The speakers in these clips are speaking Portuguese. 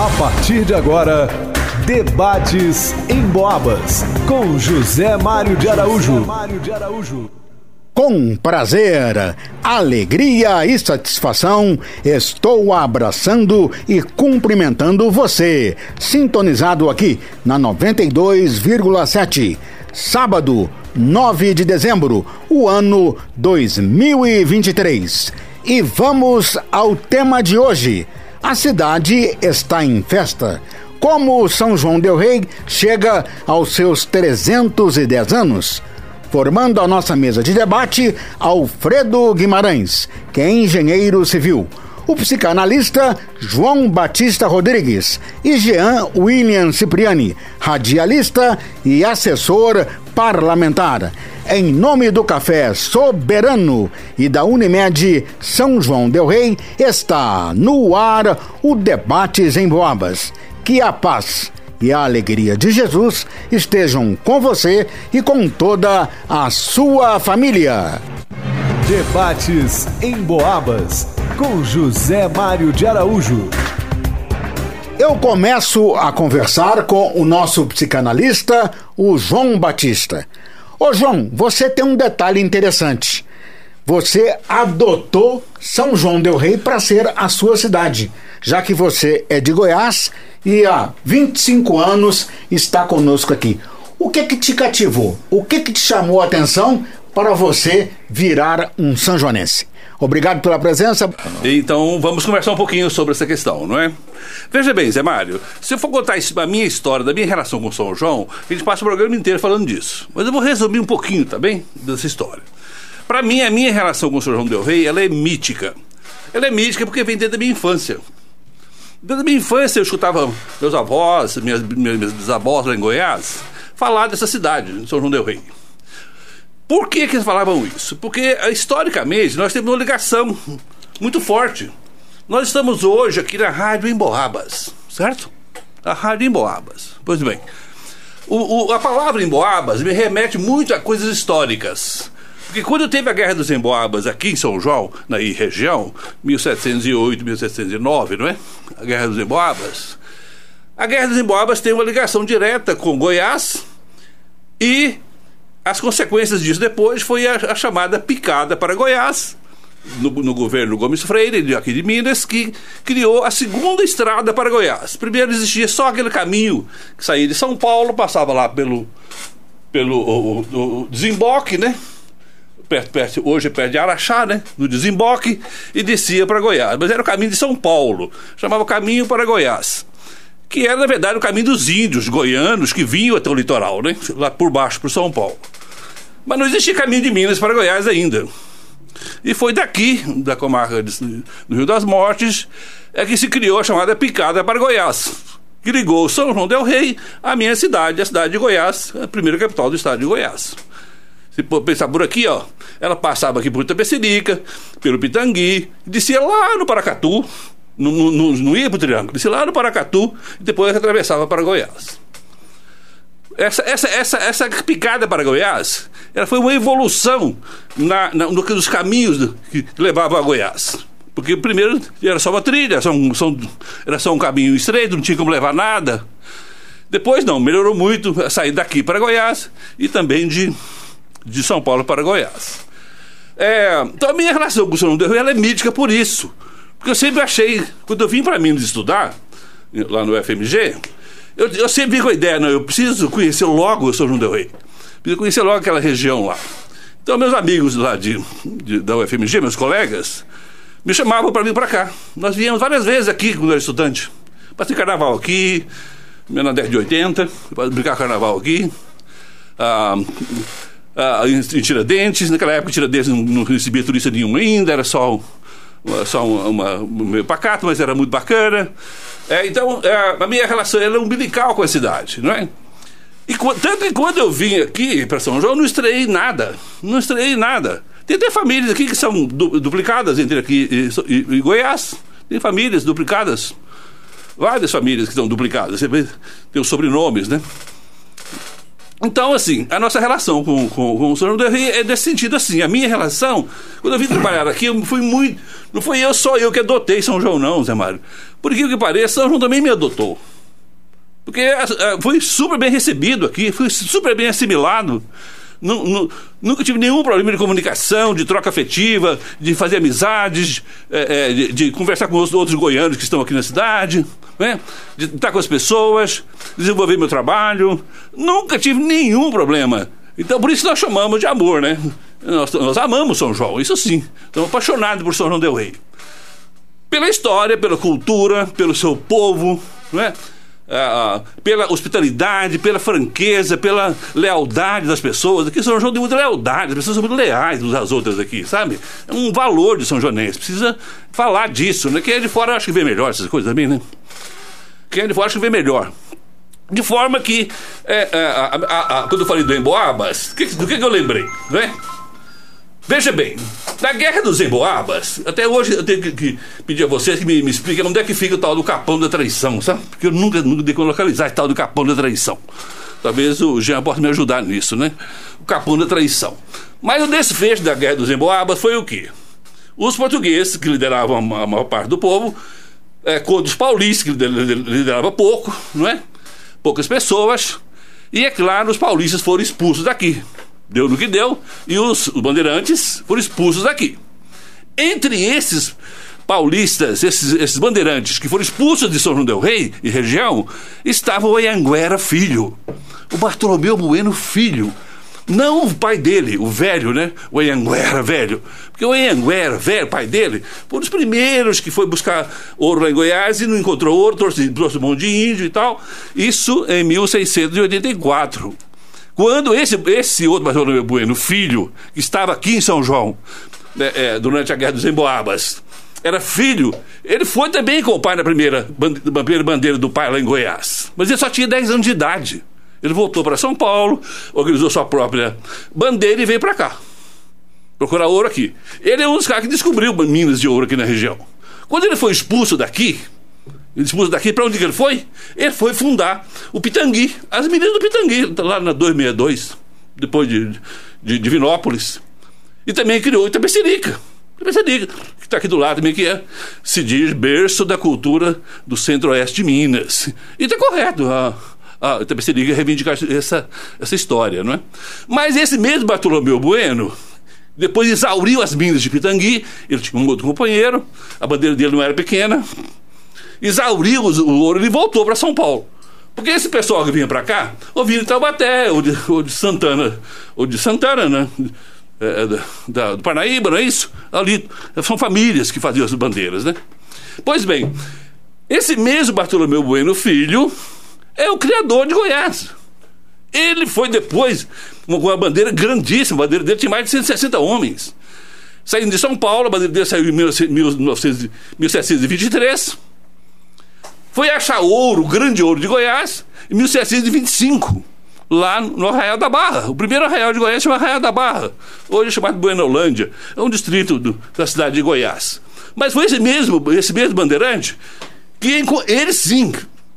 A partir de agora, debates em Boabas com José Mário de Araújo. Com prazer, alegria e satisfação, estou abraçando e cumprimentando você, sintonizado aqui na 92,7. Sábado, 9 de dezembro, o ano 2023. E vamos ao tema de hoje. A cidade está em festa. Como São João Del Rei chega aos seus 310 anos? Formando a nossa mesa de debate, Alfredo Guimarães, que é engenheiro civil, o psicanalista João Batista Rodrigues e Jean William Cipriani, radialista e assessor parlamentar. Em nome do Café Soberano e da Unimed São João Del Rei, está no ar o Debates em Boabas. Que a paz e a alegria de Jesus estejam com você e com toda a sua família. Debates em Boabas com José Mário de Araújo. Eu começo a conversar com o nosso psicanalista, o João Batista. Ô João, você tem um detalhe interessante. Você adotou São João Del Rei para ser a sua cidade, já que você é de Goiás e há 25 anos está conosco aqui. O que que te cativou? O que que te chamou a atenção para você virar um sanjoanense? Obrigado pela presença. Então vamos conversar um pouquinho sobre essa questão, não é? Veja bem, Zé Mário, se eu for contar a minha história, da minha relação com São João, a gente passa o programa inteiro falando disso. Mas eu vou resumir um pouquinho, tá bem? Dessa história. Para mim, a minha relação com São João Del Rei, ela é mítica. Ela é mítica porque vem desde a minha infância. Desde a minha infância eu escutava meus avós, minhas, minhas bisavós lá em Goiás, falar dessa cidade, São João Del Rei. Por que, que eles falavam isso? Porque, historicamente, nós temos uma ligação muito forte. Nós estamos hoje aqui na Rádio Emboabas, certo? A Rádio Emboabas. Pois bem, o, o, a palavra Emboabas me remete muito a coisas históricas. Porque quando teve a Guerra dos Emboabas aqui em São João, na região, 1708, 1709, não é? A Guerra dos Emboabas. A Guerra dos Emboabas tem uma ligação direta com Goiás e as consequências disso depois foi a, a chamada picada para Goiás, no, no, governo Gomes Freire, aqui de Minas, que criou a segunda estrada para Goiás. Primeiro existia só aquele caminho que saía de São Paulo, passava lá pelo, pelo o, o, o desemboque, né? Perto, perto, hoje é perto de Araxá, né? No desemboque, e descia para Goiás. Mas era o caminho de São Paulo, chamava Caminho para Goiás que era, na verdade, o caminho dos índios goianos que vinham até o litoral, né? lá por baixo, por São Paulo. Mas não existia caminho de Minas para Goiás ainda. E foi daqui, da comarca do Rio das Mortes, é que se criou a chamada Picada para Goiás, que ligou São João del Rei à minha cidade, a cidade de Goiás, a primeira capital do estado de Goiás. Se pensar por aqui, ó, ela passava aqui por Itapecerica, pelo Pitangui, descia lá no Paracatu, não, não, não ia para o Triângulo, descia lá no Paracatu e depois atravessava para Goiás. Essa, essa, essa, essa picada para Goiás ela foi uma evolução na, na, no, nos caminhos que levavam a Goiás. Porque primeiro era só uma trilha, só, um, só, era só um caminho estreito, não tinha como levar nada. Depois não, melhorou muito a sair daqui para Goiás e também de, de São Paulo para Goiás. É, então a minha relação com o São Rio ela é mítica por isso. Porque eu sempre achei, quando eu vim para Minas estudar, lá no FMG, eu, eu, sempre vim com a ideia, não, eu preciso conhecer logo o São João del Rei. Preciso conhecer logo aquela região lá. Então, meus amigos lá de, de da UFMG, meus colegas, me chamavam para vir para cá. Nós viemos várias vezes aqui quando eu era estudante. Passei carnaval aqui, na década de 80, para brincar carnaval aqui. Ah, ah, em Tiradentes, naquela época Tiradentes não, não recebia turista nenhum ainda, era só só uma, uma meio pacato, mas era muito bacana. É, então, é, a minha relação era umbilical com a cidade, não é? E tanto que quando eu vim aqui para São João, não estreiei nada. Não estreiei nada. Tem até famílias aqui que são du duplicadas entre aqui e, e, e, Goiás. Tem famílias duplicadas. Várias famílias que são duplicadas. Você tem os sobrenomes, né? Então, assim, a nossa relação com, com, com o del Rei é desse sentido, assim. A minha relação, quando eu vim trabalhar aqui, eu fui muito. Não foi eu só eu que adotei São João, não, Zé Mário. Por que que pareça, São João também me adotou. Porque uh, fui super bem recebido aqui, fui super bem assimilado. Nunca tive nenhum problema de comunicação, de troca afetiva, de fazer amizades, é, é, de, de, conversar com os outros goianos que estão aqui na cidade, né? de estar com as pessoas, desenvolver meu trabalho. Nunca tive nenhum problema. Então, por isso nós chamamos de amor, né? Nós, nós amamos São João, isso sim. Estamos apaixonados por São João Del Rei. Pela história, pela cultura, pelo seu povo, não é? Uh, pela hospitalidade, pela franqueza, pela lealdade das pessoas. Aqui São João tem muita lealdade, as pessoas são muito leais umas às outras aqui, sabe? É um valor de São Joanense. Precisa falar disso, né? Quem é de fora acho que vê melhor essas coisas também, né? Quem é de fora acho que vê melhor. De forma que, é, é, a, a, a, quando eu falei do Emboabas, que, do que, que eu lembrei, né? Veja bem, na Guerra dos Emboabas, até hoje eu tenho que, que pedir a vocês que me, me expliquem onde é que fica o tal do capão da traição, sabe? Porque eu nunca, nunca dei como localizar esse tal do capão da traição. Talvez o Jean possa me ajudar nisso, né? O capão da traição. Mas o desfecho da Guerra dos Emboabas foi o quê? Os portugueses, que lideravam a maior parte do povo, é, contra os paulistas, que lideravam pouco, não é? Poucas pessoas. E, é claro, os paulistas foram expulsos daqui deu no que deu, e os, os bandeirantes foram expulsos daqui. Entre esses paulistas, esses, esses, bandeirantes que foram expulsos de São João del Rei e região, estava o Anhanguera filho, o Bartolomeu Bueno filho. Não o pai dele, o velho, né? O Anhanguera velho. Porque o Anhanguera velho, pai dele, foi um dos primeiros que foi buscar ouro lá em Goiás e não encontrou ouro, trouxe, trouxe um monte de índio e tal. Isso em 1684. Quando esse, esse outro Bartolomeu Bueno, filho, que estava aqui em São João, né, é, durante a Guerra dos Emboabas, era filho, ele foi também com o pai na primeira, na primeira bandeira do pai lá em Goiás. Mas ele só tinha 10 anos de idade. Ele voltou para São Paulo, organizou sua própria bandeira e veio para cá. Procurar ouro aqui. Ele é um dos caras que descobriu minas de ouro aqui na região. Quando ele foi expulso daqui, expulso daqui, para onde que ele foi? Ele foi fundar o Pitangui, as meninas do Pitangui, lá na 262, depois de, de, de Vinópolis. E também criou Itapecerica. Itapecerica, que está aqui do lado também, que é, se diz, berço da cultura do centro-oeste de Minas. E está correto, a, a Itapecerica reivindicar essa, essa história, não é? Mas esse mesmo Bartolomeu Bueno, depois exauriu as minas de Pitangui, ele tinha um outro companheiro, a bandeira dele não era pequena, exauriu o ouro e voltou para São Paulo. Porque esse pessoal que vinha para cá, ou vinha de Taubaté, ou de, ou de Santana, ou de Santana, né? É, é da, do Parnaíba, não é isso? Ali são famílias que faziam as bandeiras, né? Pois bem, esse mesmo Bartolomeu Bueno Filho é o criador de Goiás. Ele foi depois com uma bandeira grandíssima, a bandeira dele tinha mais de 160 homens. Saindo de São Paulo, a bandeira dele saiu em 1723 foi achar ouro, grande ouro de Goiás, em 1725, lá no Arraial da Barra. O primeiro arraial de Goiás chama Arraial da Barra, hoje é chamado Buenolândia, é um distrito do, da cidade de Goiás. Mas foi esse mesmo, esse mesmo bandeirante que ele sim,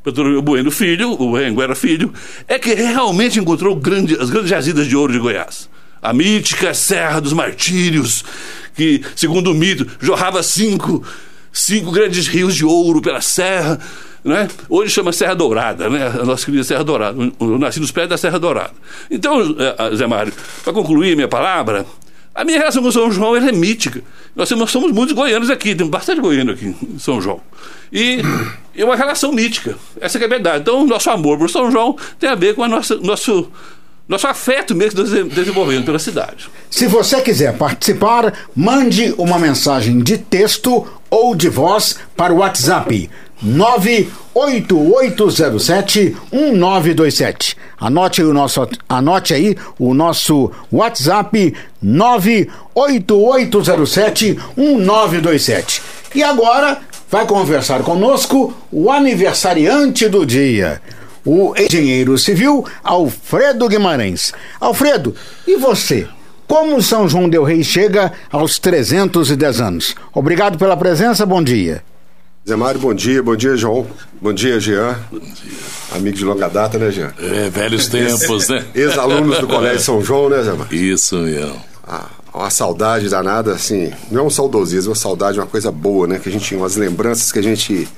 o Bueno Filho, o Anguera Filho, é que realmente encontrou grande, as grandes jazidas de ouro de Goiás. A mítica Serra dos Martírios, que, segundo o mito, jorrava cinco cinco grandes rios de ouro pela serra. Né? Hoje chama Serra Dourada, né? a nossa querida Serra Dourada. Eu nasci nos pés da Serra Dourada. Então, eh, Zé Mário, para concluir minha palavra, a minha relação com São João é mítica. Nós somos, muitos goianos aqui, tem bastante goiano aqui em São João. E é uma relação mítica. Essa é a verdade. Então, nosso amor por São João tem a ver com nossa, nosso nosso afeto mesmo desenvolvendo pela cidade. Se você quiser participar, mande uma mensagem de texto ou de voz para o WhatsApp 98807-1927. Anote, o nosso, anote aí o nosso WhatsApp 98807-1927. E agora vai conversar conosco o aniversariante do dia o engenheiro civil Alfredo Guimarães. Alfredo, e você? Como São João Del Rei chega aos 310 anos? Obrigado pela presença, bom dia. Zé Mário, bom dia, bom dia, João. Bom dia, Jean. Bom dia. Amigo de longa data, né, Jean? É, velhos tempos, né? Ex-alunos do Colégio São João, né, Zé Mário? Isso mesmo. Ah, uma saudade danada, assim, não é um saudosismo, é uma saudade, uma coisa boa, né? Que a gente, umas lembranças que a gente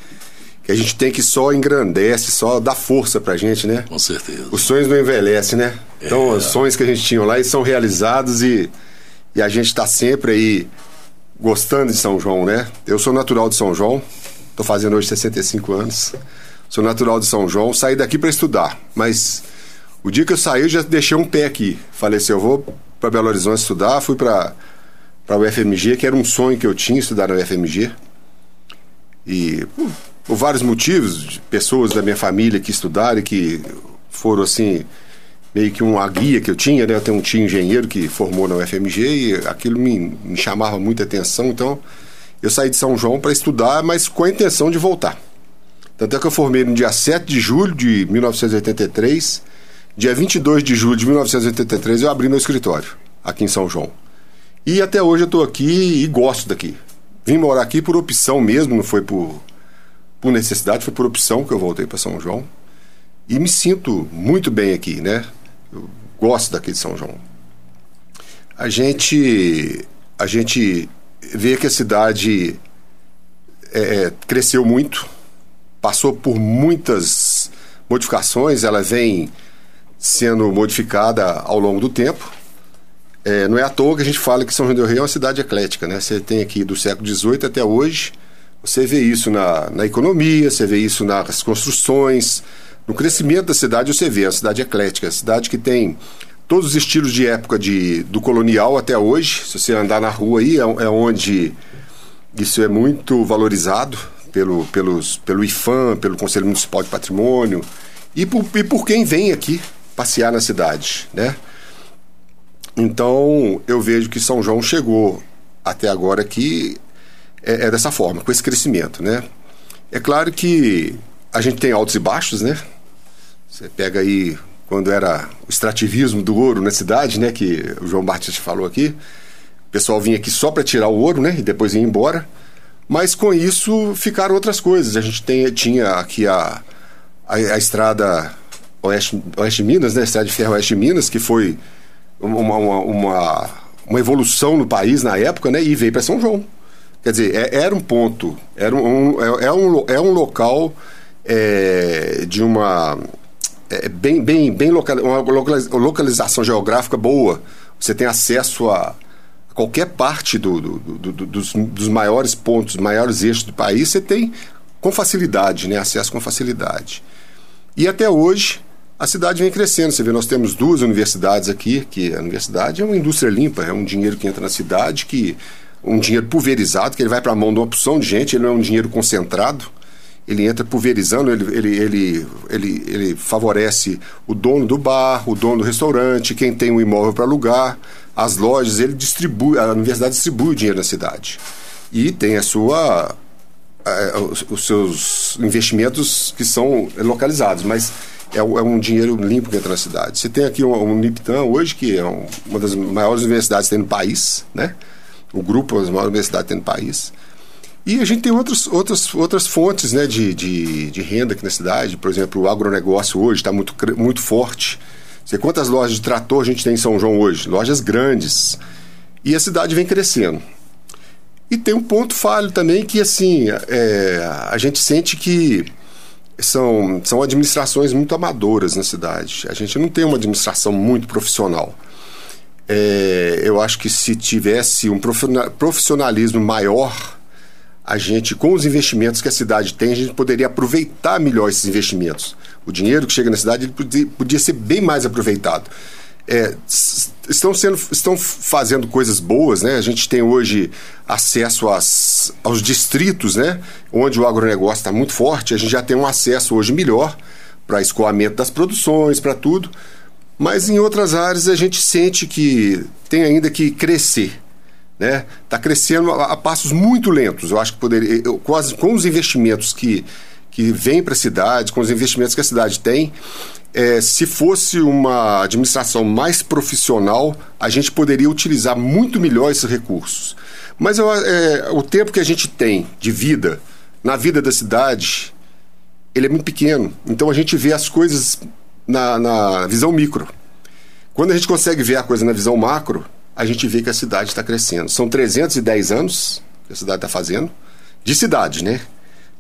que a gente tem que só engrandece, só dá força pra gente, né? Com certeza. Os sonhos não envelhecem, né? Então, É. os sonhos que a gente tinha lá eles são realizados e, e a gente tá sempre aí gostando de São João, né? Eu sou natural de São João, tô fazendo hoje 65 anos. Sou natural de São João, saí daqui para estudar, mas o dia que eu saí eu já deixei um pé aqui. Falei assim, eu vou para Belo Horizonte estudar, fui para para o UFMG, que era um sonho que eu tinha estudar na UFMG. E por, por vários motivos, de pessoas da minha família que estudaram e que foram assim, meio que uma guia que eu tinha, né? Eu tenho um tio engenheiro que formou na UFMG e aquilo me, me chamava muita atenção, então eu saí de São João para estudar, mas com a intenção de voltar. Tanto é que eu formei no dia 7 de julho de 1983. Dia 22 de julho de 1983 eu abri meu escritório aqui em São João. E até hoje eu estou aqui e gosto daqui. Vim morar aqui por opção mesmo, não foi por, por necessidade, foi por opção que eu voltei para São João. E me sinto muito bem aqui, né? Eu gosto daqui de São João. A gente, a gente vê que a cidade é, cresceu muito, passou por muitas modificações, ela vem sendo modificada ao longo do tempo. É, não é à toa que a gente fala que São João del Rei é uma cidade eclética, né? Você tem aqui do século XVIII até hoje, você vê isso na, na economia, você vê isso nas construções, no crescimento da cidade você vê a cidade eclética, a cidade que tem todos os estilos de época de, do colonial até hoje. Se você andar na rua aí, é, é onde isso é muito valorizado pelo, pelos, pelo IFAM, pelo Conselho Municipal de Patrimônio e por, e por quem vem aqui passear na cidade, né? Então, eu vejo que São João chegou até agora aqui é, é, dessa forma, com esse crescimento, né? É claro que a gente tem altos e baixos, né? Você pega aí quando era o extrativismo do ouro na cidade, né? Que o João Batista falou aqui. O pessoal vinha aqui só para tirar o ouro, né? E depois ia embora. Mas com isso ficaram outras coisas. A gente tem, tinha aqui a, a, a estrada Oeste, Oeste Minas, né? A estrada de ferro Oeste Minas, que foi uma, uma, uma, uma evolução no país na época, né? E veio para São João. Quer dizer, é, era um ponto, era um, é, é um, é um local é, de uma é, bem, bem, bem local, uma localização geográfica boa. Você tem acesso a, a qualquer parte do, do, do, dos, dos, maiores pontos, maiores eixos do país, você tem com facilidade, né? acesso com facilidade. E até hoje a cidade vem crescendo. Você vê, nós temos duas universidades aqui, que a universidade é uma indústria limpa, é um dinheiro que entra na cidade, que um dinheiro pulverizado, que ele vai para a mão de uma opção de gente, ele não é um dinheiro concentrado ele entra pulverizando, ele, ele, ele, ele, ele favorece o dono do bar, o dono do restaurante, quem tem um imóvel para alugar, as lojas, ele distribui, a universidade distribui o dinheiro na cidade. E tem a sua os, seus investimentos que são localizados, mas é, é, um dinheiro limpo que entra na cidade. Você tem aqui um, um Niptan hoje, que é um, uma das maiores universidades que tem no país, né? O grupo, as maiores universidades tem no país. E a gente tem outras, outras, outras fontes né, de, de, de renda aqui na cidade. Por exemplo, o agronegócio hoje está muito, muito forte. Você quantas lojas de trator a gente tem em São João hoje? Lojas grandes. E a cidade vem crescendo. E tem um ponto falho também que, assim, é, a gente sente que são, são administrações muito amadoras na cidade. A gente não tem uma administração muito profissional. É, eu acho que se tivesse um profissionalismo maior, a gente, com os investimentos que a cidade tem, a gente poderia aproveitar melhor esses investimentos. O dinheiro que chega na cidade podia, podia ser bem mais aproveitado. É, estão, sendo, estão fazendo coisas boas, né? A gente tem hoje acesso às, aos distritos, né? Onde o agronegócio está muito forte, a gente já tem um acesso hoje melhor para escoamento das produções, para tudo. Mas em outras áreas a gente sente que tem ainda que crescer. Né? Está crescendo a, a, passos muito lentos. Eu acho que poderia, eu, quase com os investimentos que, que vêm para a cidade, com os investimentos que a cidade tem, é, se fosse uma administração mais profissional, a gente poderia utilizar muito melhor esses recursos. Mas eu, é, o tempo que a gente tem de vida, na vida da cidade, ele é muito pequeno. Então a gente vê as coisas na, na visão micro. Quando a gente consegue ver a coisa na visão macro, a gente vê que a cidade está crescendo. São 310 anos que a cidade está fazendo, de cidade, né?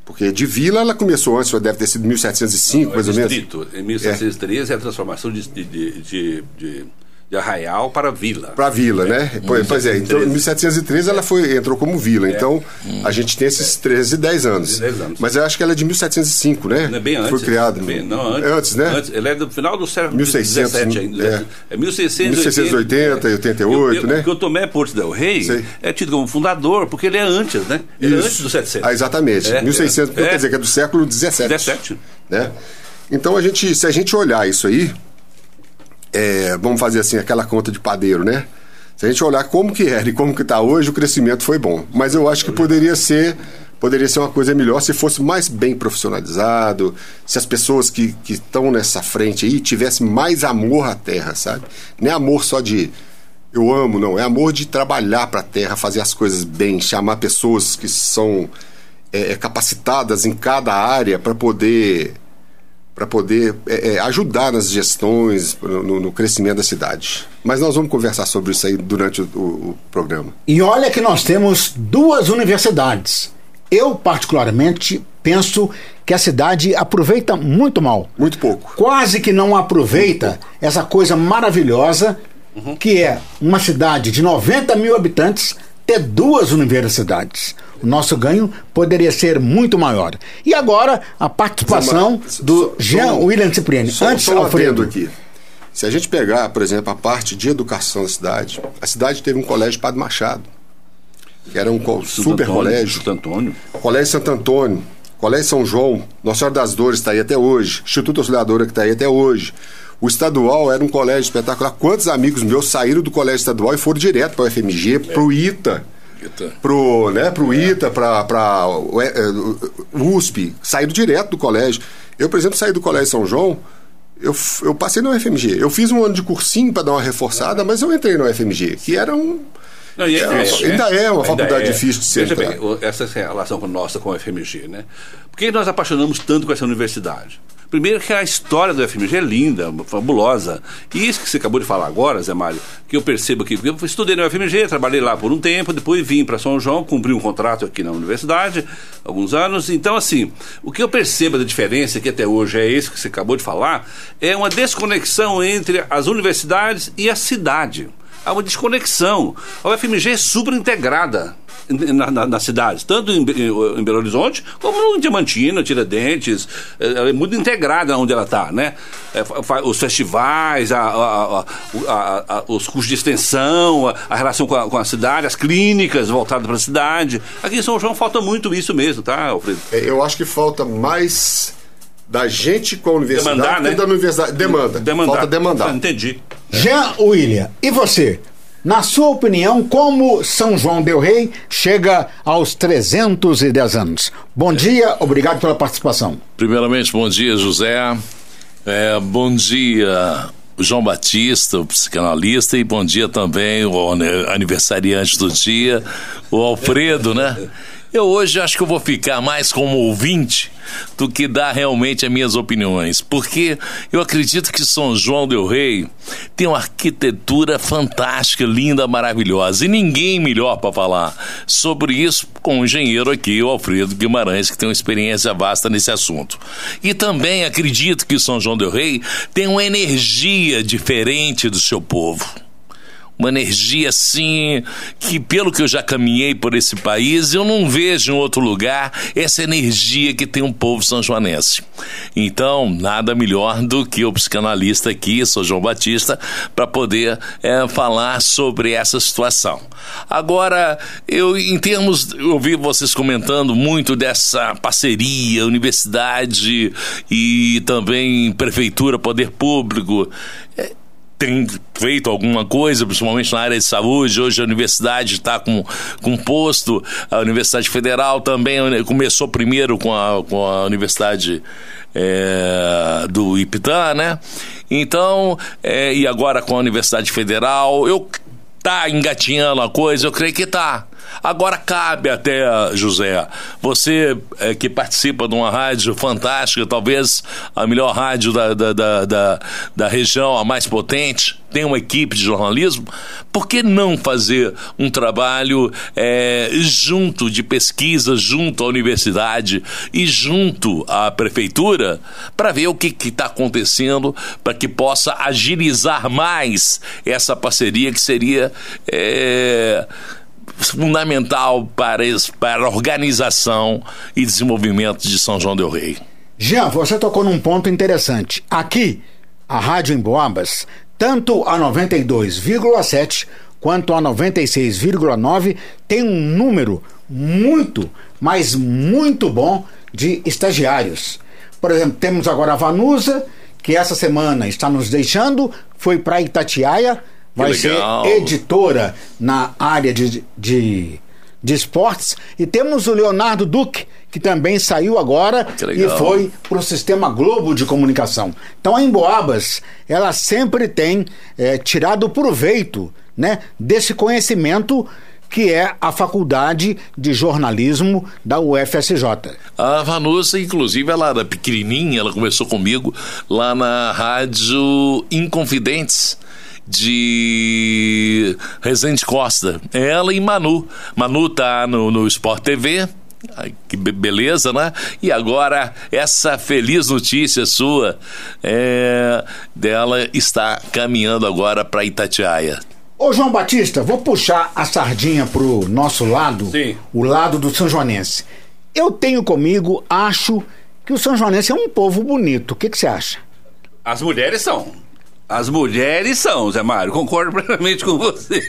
Porque de vila ela começou antes, deve ter sido 1705, Não, mais é ou menos. Em 1713 é, a transformação de, de, de, de, de Arraial para Vila. Para Vila, né? Pois, pois é, então em 1713 ela foi, entrou como Vila. É. Então a gente tem esses 13 e 10 anos. 10 anos. Mas eu acho que ela é de 1705, né? Não é bem antes. Foi criada. Bem, não, antes, antes, né? Antes, ele é do final do século 1600, 17 ainda. é. É 1680. 1680 e 88, eu, né? Porque o Tomé Porto del Rey Sei. é tido como fundador, porque ele é antes, né? Ele é Isso. antes do 700. Ah, exatamente. É, 1600, é. quer dizer que é do século 17. 17. Né? Então a gente, se a gente olhar isso aí, é, vamos fazer assim aquela conta de padeiro, né? Se a gente olhar como que era e como que está hoje, o crescimento foi bom. Mas eu acho que poderia ser poderia ser uma coisa melhor se fosse mais bem profissionalizado, se as pessoas que estão nessa frente aí tivessem mais amor à terra, sabe? Não é amor só de eu amo, não. É amor de trabalhar para a terra, fazer as coisas bem, chamar pessoas que são é, é, capacitadas em cada área para poder para poder é, é, ajudar nas gestões, no, no crescimento da cidade. Mas nós vamos conversar sobre isso aí durante o, o- o programa. E olha que nós temos duas universidades. Eu, particularmente, penso que a cidade aproveita muito mal. Muito pouco. Quase que não aproveita essa coisa maravilhosa que é uma cidade de 90 mil habitantes ter duas universidades. O nosso ganho poderia ser muito maior. E agora, a participação do só- Jean só- William Cipriani. Só, Antes, só Alfredo. aqui. Se a gente pegar, por exemplo, a parte de educação da cidade, a cidade teve um colégio Padre Machado, que era um co- Santo super Antônio, colégio. Santo Antônio. Colégio Santo Antônio, Colégio São João, Nossa Senhora das Dores está aí até hoje, Instituto Auxiliadora que está aí até hoje. O estadual era um colégio espetacular. Quantos amigos meus saíram do colégio estadual e foram direto para o FMG, para o ITA, pro, né, pro ITA, para o é, USP, saíram direto do colégio. Eu, por exemplo, saí do colégio São João, eu, eu passei no UFMG. Eu fiz um ano de cursinho para dar uma reforçada, mas eu entrei no UFMG, que era um. Não, e É, difícil, ainda né? é uma Ainda faculdade difícil de se Veja entrar. bem, o- essa é a relação com- nossa com o FMG, né? Por que nós apaixonamos tanto com essa universidade? Primeiro que a história do FMG é linda, fabulosa. E isso que você acabou de falar agora, Zé Mário, que eu percebo que eu estudei no FMG, trabalhei lá por um tempo, depois vim para São João, cumpri um contrato aqui na universidade, alguns anos. Então, assim, o que eu percebo da diferença, que até hoje é isso que você acabou de falar, é uma desconexão entre as universidades e a cidade há uma desconexão. A UFMG é super integrada na, na, nas cidades, tanto em, em Belo Horizonte como em Diamantina, Tiradentes. eh, Ela é muito integrada onde ela está, né? Fa- Os festivais, a- a- a- os cursos de extensão, a, relação com a, com a cidade, as clínicas voltadas para a cidade. Aqui em São João falta muito isso mesmo, tá, Alfredo? É, Eu acho que falta mais da gente com a universidade Demandar, né? da universidade. Demanda. Demandar. Falta demandar. Ah, Entendi. Jean William, e você? Na sua opinião, como São João Del Rei chega aos 310 anos? Bom dia, obrigado pela participação. Primeiramente, bom dia, José. É, bom dia, João Batista, o psicanalista, e bom dia também o aniversariante do dia, o Alfredo, né? Eu hoje acho que eu vou ficar mais como ouvinte do que dar realmente as minhas opiniões, porque eu acredito que São João del Rei tem uma arquitetura fantástica, linda, maravilhosa, e ninguém melhor para falar sobre isso com o engenheiro aqui, o Alfredo Guimarães, que tem uma experiência vasta nesse assunto. E também acredito que São João del Rei tem uma energia diferente do seu povo uma energia assim que pelo que eu já caminhei por esse país eu não vejo em outro lugar essa energia que tem um povo sanjoanense então nada melhor do que o psicanalista aqui sou João Batista para poder é, falar sobre essa situação. Agora eu em termos eu ouvi vocês comentando muito dessa parceria universidade e também prefeitura poder público tem feito alguma coisa, principalmente na área de saúde. Hoje a universidade está com, com posto, a Universidade Federal também começou primeiro com a, com a Universidade é, do Ipitã, né? Então, é, e agora com a Universidade Federal, eu tá engatinhando a coisa, eu creio que tá. Agora cabe até, José, você é, que participa de uma rádio fantástica, talvez a melhor rádio da, da, da, da, da região, a mais potente, tem uma equipe de jornalismo, por que não fazer um trabalho é, junto de pesquisa, junto à universidade e junto à prefeitura, para ver o que está acontecendo, para que possa agilizar mais essa parceria que seria. É, fundamental para, para a organização e desenvolvimento de São João del Rei. Jean, você tocou num ponto interessante. Aqui, a Rádio Emboabas, tanto a 92,7 quanto a 96,9 tem um número muito, mas muito bom de estagiários. Por exemplo, temos agora a Vanusa, que essa semana está nos deixando, foi para Itatiaia vai ser editora na área de, de, de esportes. E temos o Leonardo Duque, que também saiu agora e foi para o Sistema Globo de Comunicação. Então a Emboabas, ela sempre tem é, tirado proveito né, desse conhecimento que é a Faculdade de Jornalismo da UFSJ. A Vanusa, inclusive, ela era pequenininha, ela começou comigo lá na Rádio Inconfidentes de Resende Costa. Ela e Manu. Manu tá no, no Sport TV. Ai, que beleza, né? E agora, essa feliz notícia sua é, dela está caminhando agora para Itatiaia. Ô João Batista, vou puxar a sardinha pro nosso lado, Sim. o lado do São Joanense. Eu tenho comigo, acho que o São Joanense é um povo bonito. O que, que você acha? As mulheres são. As mulheres são, Zé Mário, concordo plenamente com você.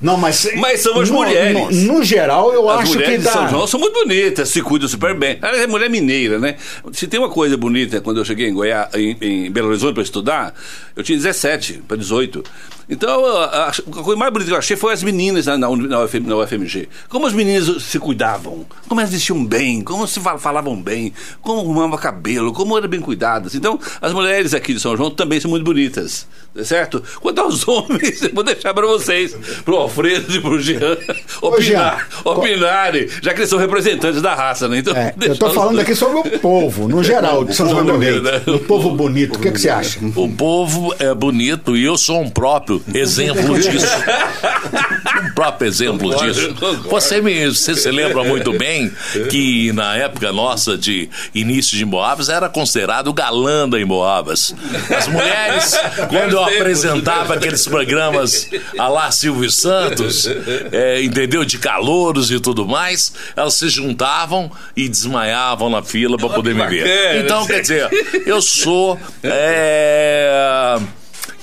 Não, mas. Mas são as no, mulheres. No, no, geral, eu as acho que. As mulheres de São João são muito bonitas, se cuidam super bem. Ela é mulher mineira, né? Se tem uma coisa bonita, quando eu cheguei em Goiás, em, em Belo Horizonte para estudar, eu tinha 17 para 18. Então, a, a, coisa mais bonita que eu achei foi as meninas na, na, na, UFM, na UFMG. Como as meninas se cuidavam, como elas vestiam bem, como se falavam bem, como arrumavam cabelo, como eram bem cuidadas. Então, as mulheres aqui de São João também são muito bonitas, tá certo? Quanto aos homens, eu vou deixar para vocês, para o Alfredo e para o Jean, opinar, Jean, opinarem, já que eles são representantes da raça, né? Então, é, eu estou falando aqui sobre o povo, no geral, de São João do Rei. Né? O povo bonito, o que, que você acha? O povo é bonito e eu sou um próprio exemplo disso. Um próprio exemplo disso. Você me você se lembra muito bem que na época nossa de início de Moabas era considerado o galã da Moabas. As mulheres, quando eu apresentava aqueles programas a lá Silvio Santos, é, entendeu? De calouros e tudo mais, elas se juntavam e desmaiavam na fila para poder me ver. Então, quer dizer, eu sou. É,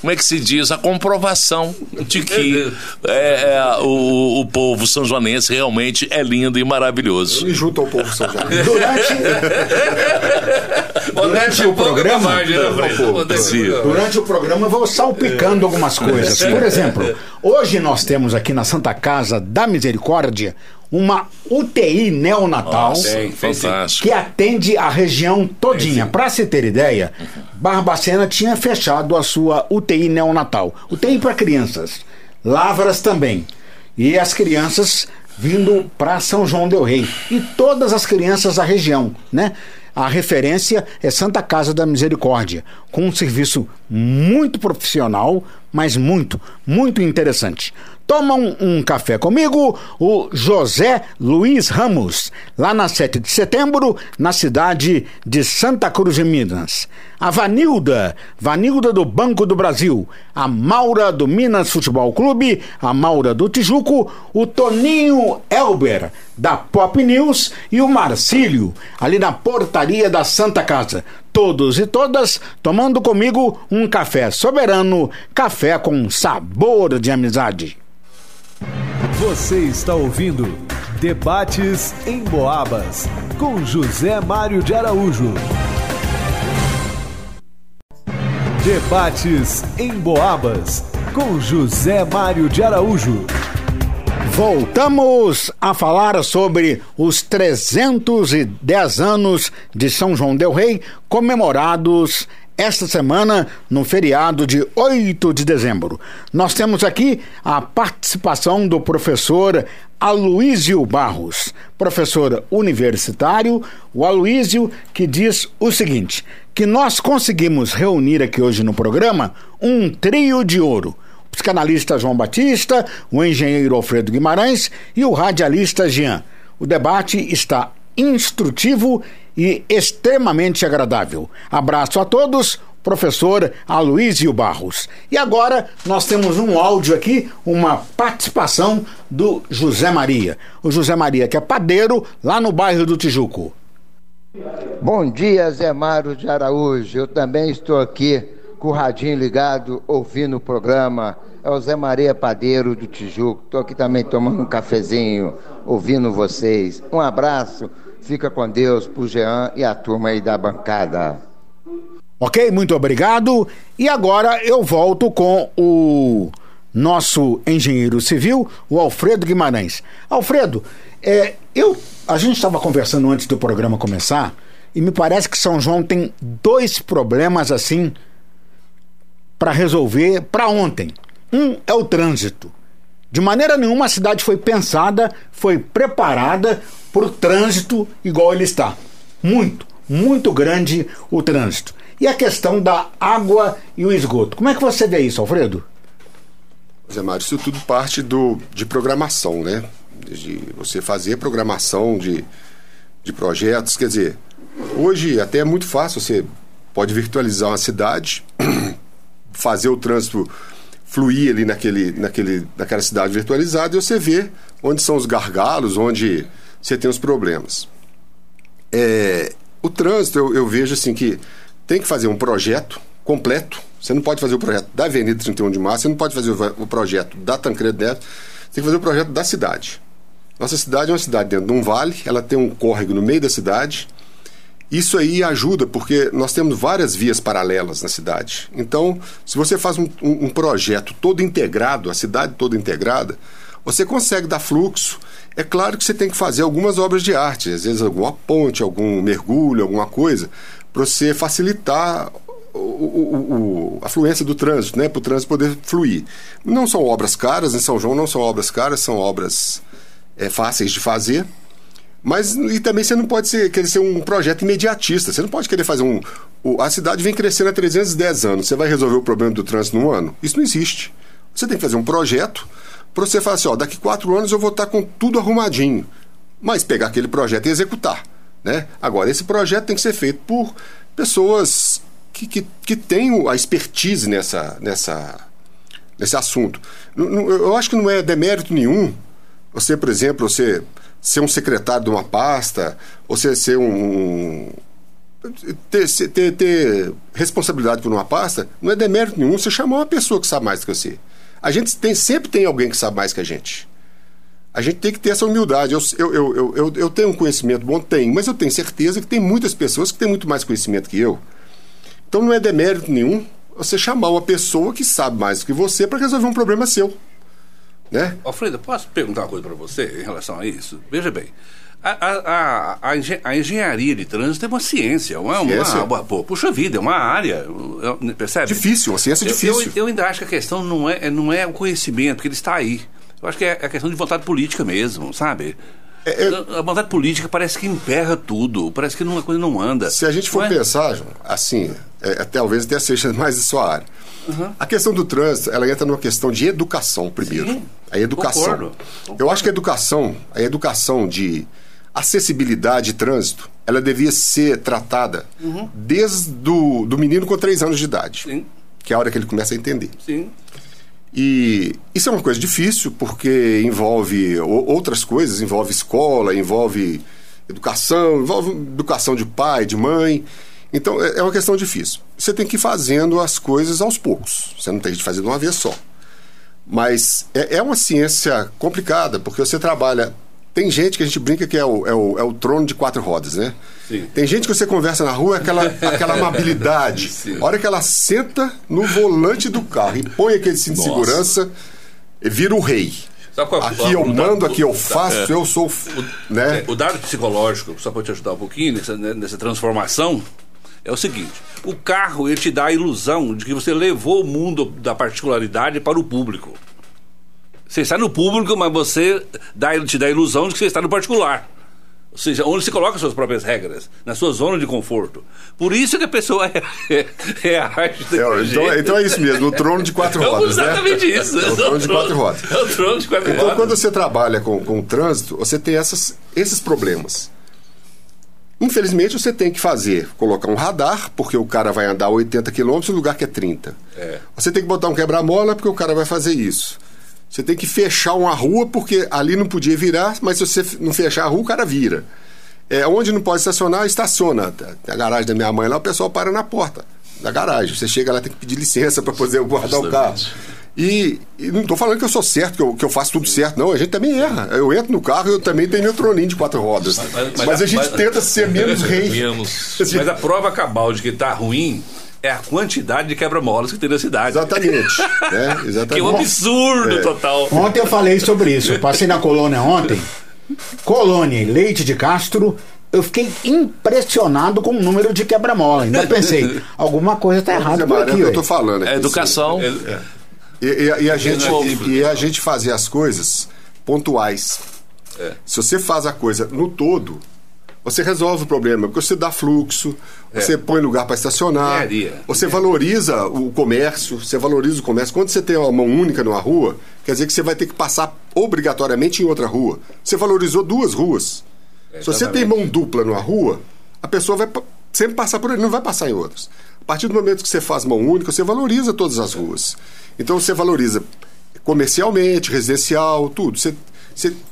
como é que se diz, a comprovação de que é, é, o, o povo sanjoanense realmente é lindo e maravilhoso. E junto ao povo sanjoanense. Durante, durante o programa, durante o programa eu vou salpicando algumas coisas. Por exemplo, hoje nós temos aqui na Santa Casa da Misericórdia uma UTI neonatal Nossa, que atende a região todinha. Para se ter ideia, Barbacena tinha fechado a sua UTI neonatal. UTI para crianças. Lavras também. E as crianças vindo para São João del Rei. E todas as crianças da região, né? A referência é Santa Casa da Misericórdia, com um serviço muito profissional, mas muito, muito interessante. Toma um, um, café comigo, o José Luiz Ramos, lá na 7 de setembro, na cidade de Santa Cruz de Minas. A Vanilda, Vanilda do Banco do Brasil. A Maura do Minas Futebol Clube, a Maura do Tijuco, o Toninho Elber, da Pop News e o Marcílio, ali na portaria da Santa Casa. Todos e todas tomando comigo um café soberano, café com sabor de amizade. Você está ouvindo Debates em Boabas com José Mário de Araújo. Debates em Boabas com José Mário de Araújo. Voltamos a falar sobre os 310 anos de São João del Rei comemorados esta semana no feriado de 8 de dezembro. Nós temos aqui a participação do professor Aloísio Barros, professor universitário, o Aloísio que diz o seguinte: que nós conseguimos reunir aqui hoje no programa um trio de ouro. O psicanalista João Batista, o engenheiro Alfredo Guimarães e o radialista Jean. O debate está instrutivo e extremamente agradável. Abraço a todos, professor Aloysio Barros. E agora nós temos um áudio aqui, uma participação do José Maria. O José Maria, que é padeiro lá no bairro do Tijuco. Bom dia, Zé Mário de Araújo. Eu também estou aqui com o radinho ligado, ouvindo o programa. É o Zé Maria Padeiro do Tijuco. Estou aqui também tomando um cafezinho, ouvindo vocês. Um abraço, fica com Deus pro Jean e a turma aí da bancada. Ok, muito obrigado. E agora eu volto com o nosso engenheiro civil, o Alfredo Guimarães. Alfredo, é, eu, a gente estava conversando antes do programa começar e me parece que São João tem dois problemas assim para resolver para ontem. Um é o trânsito. De maneira nenhuma a cidade foi pensada, foi preparada para o trânsito igual ele está. Muito, muito grande o trânsito. E a questão da água e o esgoto. Como é que você vê isso, Alfredo? Zé Mário, isso tudo parte do, de programação, né? De você fazer programação de, de projetos. Quer dizer, hoje até é muito fácil, você pode virtualizar uma cidade, fazer o trânsito fluir ali naquele, naquele, naquela cidade virtualizada e você vê onde são os gargalos, onde você tem os problemas. É, o trânsito, eu, eu vejo assim que tem que fazer um projeto completo. Você não pode fazer o projeto da Avenida 31 de Março, você não pode fazer o, o projeto da Tancredo Neves, você tem que fazer o projeto da cidade. Nossa cidade é uma cidade dentro de um vale, ela tem um córrego no meio da cidade. Isso aí ajuda porque nós temos várias vias paralelas na cidade. Então, se você faz um, um, um projeto todo integrado, a cidade toda integrada, você consegue dar fluxo. É claro que você tem que fazer algumas obras de arte, às vezes alguma ponte, algum mergulho, alguma coisa, para você facilitar o, o, o, a fluência do trânsito, né, para o trânsito poder fluir. Não são obras caras, em São João não são obras caras, são obras é, fáceis de fazer. Mas e também você não pode ser, querer ser um projeto imediatista. Você não pode querer fazer um. A cidade vem crescendo há 310 anos. Você vai resolver o problema do trânsito num ano? Isso não existe. Você tem que fazer um projeto para você falar assim: ó, daqui quatro anos eu vou estar com tudo arrumadinho. Mas pegar aquele projeto e executar. Né? Agora, esse projeto tem que ser feito por pessoas que, que, que têm a expertise nessa, nessa, nesse assunto. Eu acho que não é demérito nenhum você, por exemplo, você ser um secretário de uma pasta, você ser um. Ter, ter, ter responsabilidade por uma pasta, não é demérito nenhum você chamar uma pessoa que sabe mais do que você. A gente tem, sempre tem alguém que sabe mais que a gente. A gente tem que ter essa humildade. Eu, eu, eu, eu, eu tenho um conhecimento bom? Tenho, mas eu tenho certeza que tem muitas pessoas que têm muito mais conhecimento que eu. Então não é demérito nenhum você chamar uma pessoa que sabe mais do que você para resolver um problema seu. Né? Alfredo, posso perguntar uma coisa para você em relação a isso? Veja bem. A, a, a, a, engenharia de trânsito é uma ciência, uma, ciência. uma, puxa vida, é uma área, percebe? Difícil, uma ciência eu, difícil. Eu, eu, ainda acho que a questão não é, não é o conhecimento, que ele está aí. Eu acho que é a questão de vontade política mesmo, sabe? É, é, a vontade política parece que emperra tudo, parece que uma coisa não anda. Se a gente for é? pensar, assim, é, talvez até seja mais de sua área. Uhum. A questão do trânsito, ela entra numa questão de educação primeiro. Sim, a educação. Concordo, concordo. Eu acho que a educação, a educação de acessibilidade de trânsito, ela devia ser tratada uhum. desde do, do menino com três anos de idade. Sim. Que é a hora que ele começa a entender. Sim. E isso é uma coisa difícil porque envolve outras coisas, envolve escola, envolve educação, envolve educação de pai, de mãe. Então é, é uma questão difícil. Você tem que ir fazendo as coisas aos poucos. Você não tem que fazer de uma vez só. Mas é, é uma ciência complicada, porque você trabalha. Tem gente que a gente brinca que é o, é o, é o trono de quatro rodas, né? Sim. Tem gente que você conversa na rua, aquela, aquela amabilidade. Sim. A hora que ela senta no volante do carro e põe aquele cinto Nossa. de segurança, vira o rei. aqui eu mando, aqui eu faço, é, eu sou. O, né? É, o dado psicológico, só para te ajudar um pouquinho nessa, né, nessa transformação, é o seguinte: o carro ele te dá a ilusão de que você levou o mundo da particularidade para o público. Você está no público, mas você dá, te dá a ilusão de que você está no particular. Ou seja, onde você coloca suas próprias regras, na sua zona de conforto. Por isso que a pessoa é, é, é a arte é, então, então, é isso mesmo, o trono de quatro é rodas. É exatamente né? isso. É o trono de quatro rodas. É o trono de quatro então, rodas. quando você trabalha com, com o trânsito, você tem essas, esses problemas. Infelizmente, você tem que fazer, colocar um radar, porque o cara vai andar 80 km no lugar que é 30. É. Você tem que botar um quebra-mola, porque o cara vai fazer isso. Você tem que fechar uma rua, porque ali não podia virar, mas se você não fechar a rua, o cara vira. É, onde não pode estacionar, estaciona. A garagem da minha mãe lá, o pessoal para na porta da garagem. Você chega lá, tem que pedir licença para poder guardar o carro. E, e não estou falando que eu sou certo, que eu, que eu faço tudo certo, não. A gente também erra. Eu entro no carro e eu também tenho meu troninho de quatro rodas. Mas, mas, mas a gente mas, tenta ser menos rei. Menos. Mas a prova cabal de que está ruim é a quantidade de quebra-molas que tem na cidade. Exatamente. é, exatamente. Que é um absurdo é. total. Ontem eu falei sobre isso. Eu passei na colônia ontem. Colônia e Leite de Castro. Eu fiquei impressionado com o número de quebra-mola. Ainda pensei, alguma coisa está errada por aqui. É que eu tô falando É educação. É, e, e, e, a gente, e, e, a gente fazer as coisas pontuais. É. Se você faz a coisa no todo, você resolve o problema, porque você dá fluxo, É. você põe lugar para estacionar, você valoriza o comércio, você valoriza o comércio. Quando você tem uma mão única numa rua, quer dizer que você vai ter que passar obrigatoriamente em outra rua. Você valorizou duas ruas. Se você tem mão dupla numa rua, a pessoa vai sempre passar por ali, não vai passar em outras. A partir do momento que você faz mão única, você valoriza todas as ruas. Então você valoriza comercialmente, residencial, tudo. Você-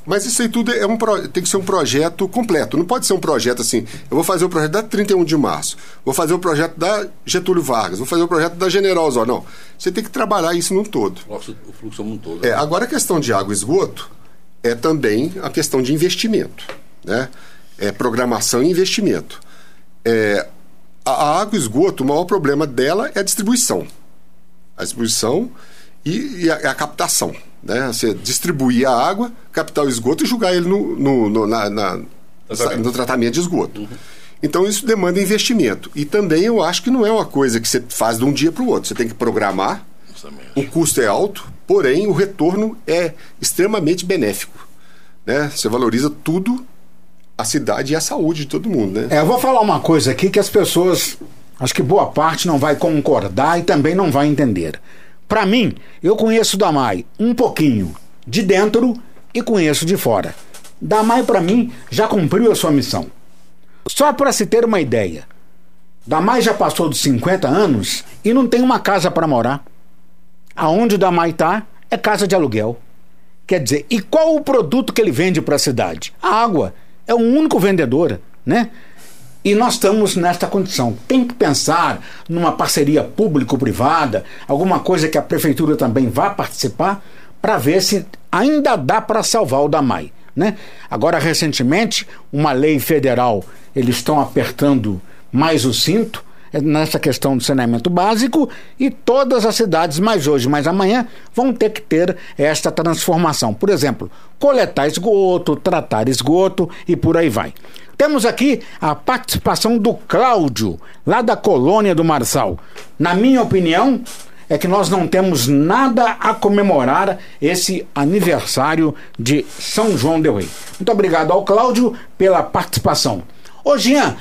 mas isso aí tudo é um, tem que ser um projeto completo. Não pode ser um projeto assim. Eu vou fazer o projeto da 31 de março, vou fazer o projeto da Getúlio Vargas, vou fazer o projeto da General Osório. Não. Você tem que trabalhar isso num todo. Nossa, o fluxo é um todo. É, agora a questão de água e esgoto é também a questão de investimento, né? É programação e investimento. É, a, a água e esgoto, o maior problema dela é a distribuição. A distribuição e, e a, a captação. Né? Você distribuir a água, captar o esgoto e jogar ele no, no, no- na- na- Tratamento. no tratamento de esgoto. Então isso demanda investimento. E também eu acho que não é uma coisa que você faz de um dia para o outro. Você tem que programar, o custo é alto, porém o retorno é extremamente benéfico. Né? Você valoriza tudo, a cidade e a saúde de todo mundo. Né? É, eu vou falar uma coisa aqui que as pessoas, acho que boa parte não vai concordar e também não vai entender. Para mim, eu conheço Damai um pouquinho de dentro e conheço de fora. Damai, para mim, já cumpriu a sua missão. Só para se ter uma ideia, Damai já passou dos 50 anos e não tem uma casa para morar. Aonde o Damai está é casa de aluguel. Quer dizer, e qual o produto que ele vende para a cidade? A água. É o único vendedor, né? E nós estamos nesta condição. Tem que pensar numa parceria público-privada, alguma coisa que a prefeitura também vá participar, para ver se ainda dá para salvar o Damai. Né? Agora, recentemente, uma lei federal, eles estão apertando mais o cinto é, nessa questão do saneamento básico e todas as cidades, mais hoje, mais amanhã, vão ter que ter esta transformação. Por exemplo, coletar esgoto, tratar esgoto e por aí vai. Temos aqui a participação do Cláudio, lá da colônia do Marçal. Na minha opinião, é que nós não temos nada a comemorar esse aniversário de São João del Rei. Muito obrigado ao Cláudio pela participação. Ô Jean,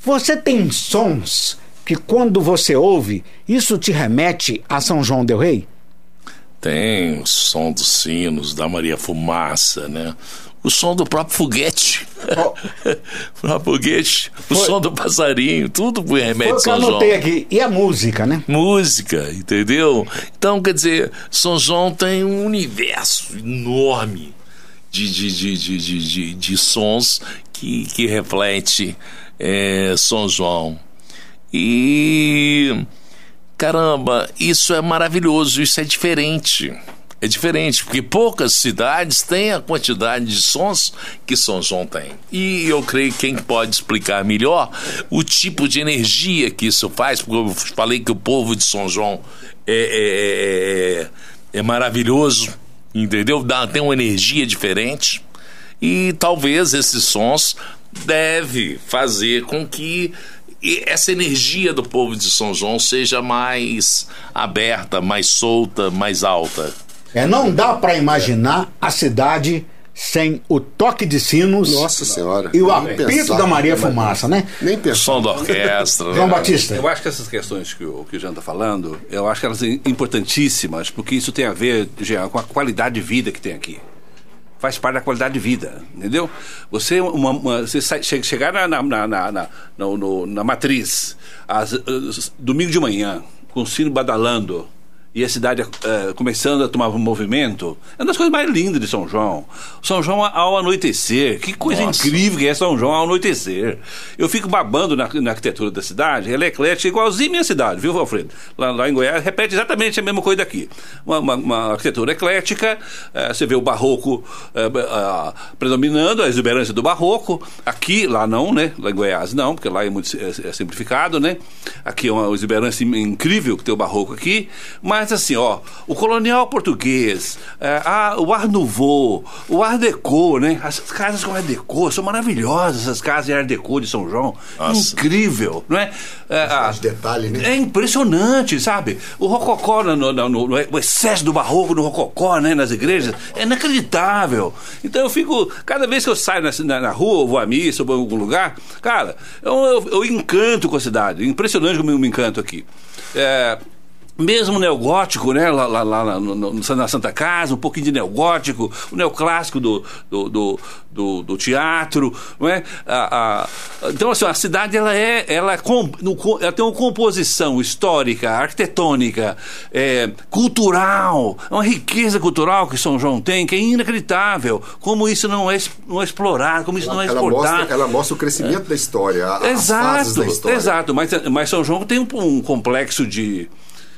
você tem sons que quando você ouve, isso te remete a São João del Rei? Tem o som dos sinos, da Maria Fumaça, né? O som do próprio foguete. Oh. o próprio foguete. O Foi- som do passarinho. Tudo Foi remete o a que eu São João. anotei aqui. E a música, né? música, entendeu? Então, quer dizer, São João tem um universo enorme de, de, de, de, de, de, de sons que, que reflete é, São João. E caramba, isso é maravilhoso, isso é diferente. É diferente, porque poucas cidades têm a quantidade de sons que São João tem. E eu creio que quem pode explicar melhor o tipo de energia que isso faz, porque eu falei que o povo de São João é, é, é, é maravilhoso, entendeu? Dá, tem uma energia diferente. E talvez esses sons deve fazer com que essa energia do povo de São João seja mais aberta, mais solta, mais alta. É, não dá para imaginar a cidade sem o toque de sinos Nossa Senhora. e o Nem apito pensar. da Maria Fumaça, né? Nem som da orquestra. João né? Batista. Eu acho que essas questões que o, que o Jean está falando, eu acho que elas são importantíssimas, porque isso tem a ver, Jean, com a qualidade de vida que tem aqui. Faz parte da qualidade de vida, entendeu? Você, uma, uma- você sai- che- chegar na, na, na, na, na- no- no- na matriz, às- domingo de manhã, com o sino badalando, e a cidade eh, começando a tomar um movimento, é uma das coisas mais lindas de São João. São João ao anoitecer, que coisa Nossa. incrível que é São João ao anoitecer. Eu fico babando na, na arquitetura da cidade, ela é eclética igualzinha a minha cidade, viu, Alfredo? Lá, lá em Goiás, repete exatamente a mesma coisa daqui. Uma, uma- uma arquitetura eclética, eh, você vê o barroco ah, predominando, a exuberância do barroco. Aqui, lá não, né? Lá em Goiás não, porque lá é muito é, é simplificado, né? Aqui é uma exuberância incrível que tem o barroco aqui, mas assim, ó, o colonial português, eh, a- o Art Nouveau, o Art Deco, né? As casas com Art Deco, são maravilhosas essas casas de Art Deco de São João. Nossa. Incrível, não é? Eh, a- detalhe, né? É impressionante, sabe? O rococó, no, no- no- no- o excesso do barroco no rococó, né, nas igrejas, é inacreditável. Então eu fico, cada vez que eu saio na, na, na rua, ou vou à missa, ou vou em algum lugar, cara, eu, eu, eu encanto com a cidade. Impressionante como eu me encanto aqui. É, mesmo o neogótico, né, lá, lá, lá no- no- na Santa Casa, um pouquinho de neogótico, o neoclássico do, do, do, do- do teatro, não é? A- a- então, assim, a cidade, ela é, ela, é ela tem uma composição histórica, arquitetônica, é, cultural, é uma riqueza cultural que São João tem, que é inacreditável, como isso não é, não é explorado, como isso não é Ela exportado. mostra, ela mostra o crescimento da história, a- as fases Exato, da história. exato. Mas, mas São João tem um, um complexo de.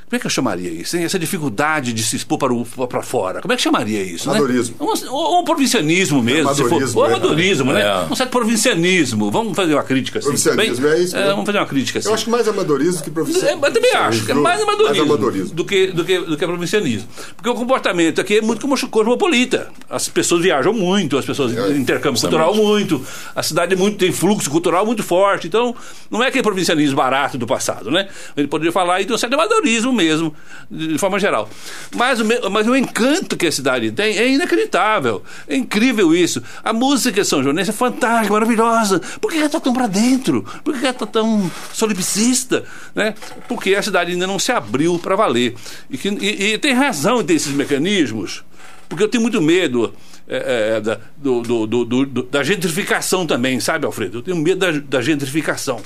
Como é que eu chamaria isso? hein? Essa dificuldade de se expor para, o- para fora. Como é que chamaria isso? né? Amadorismo. Um, ou um provincianismo mesmo. se for. Amadorismo, Ou é. amadorismo, né? É. Um certo provincianismo. Vamos fazer uma crítica assim. Provincianismo, também? é isso mesmo. vamos fazer uma crítica assim. Eu acho que mais amadorismo que profissional. É, também acho que é mais amadorismo, Mais amadorismo. Do, que, do, que, do que provincianismo. Porque o comportamento aqui é muito como cosmopolita. As pessoas viajam muito, as pessoas É, intercâmbio cultural muito, a cidade é muito, tem fluxo cultural muito forte. Então, não é aquele provincianismo barato do passado, né? Ele poderia falar aí de um certo amadorismo mesmo, de, forma geral. Mas o, mas o encanto que a cidade tem é inacreditável. É incrível isso. A música São Joanense é fantástica, maravilhosa. Por que ela está tão para dentro? Por que ela está tão solipsista? Né? Porque a cidade ainda não se abriu para valer. E, que- e- e tem razão em ter esses mecanismos. Porque eu tenho muito medo é, é, da, do- do- do- da gentrificação também, sabe, Alfredo? Eu tenho medo da, da gentrificação.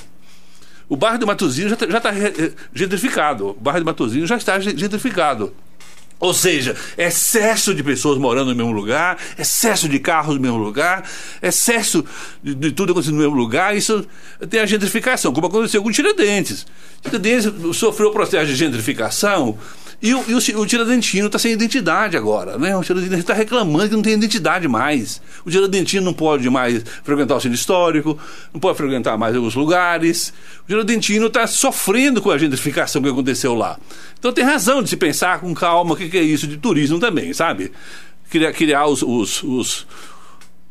O bairro de Matozinhos já está gentrificado. O bairro de Matozinhos já está ge- gentrificado. Ou seja, excesso de pessoas morando no mesmo lugar, excesso de carros no mesmo lugar, excesso de, de tudo acontecendo no mesmo lugar, isso tem a gentrificação, como aconteceu com Tiradentes. Tiradentes sofreu o processo de gentrificação e o, e o, o Tiradentino está sem identidade agora. Né? O Tiradentino está reclamando que não tem identidade mais. O Tiradentino não pode mais frequentar o centro histórico, não pode frequentar mais os lugares. O Tiradentino está sofrendo com a gentrificação que aconteceu lá. Então tem razão de se pensar com calma o que, que é isso de turismo também, sabe? Criar, criar os, os, os,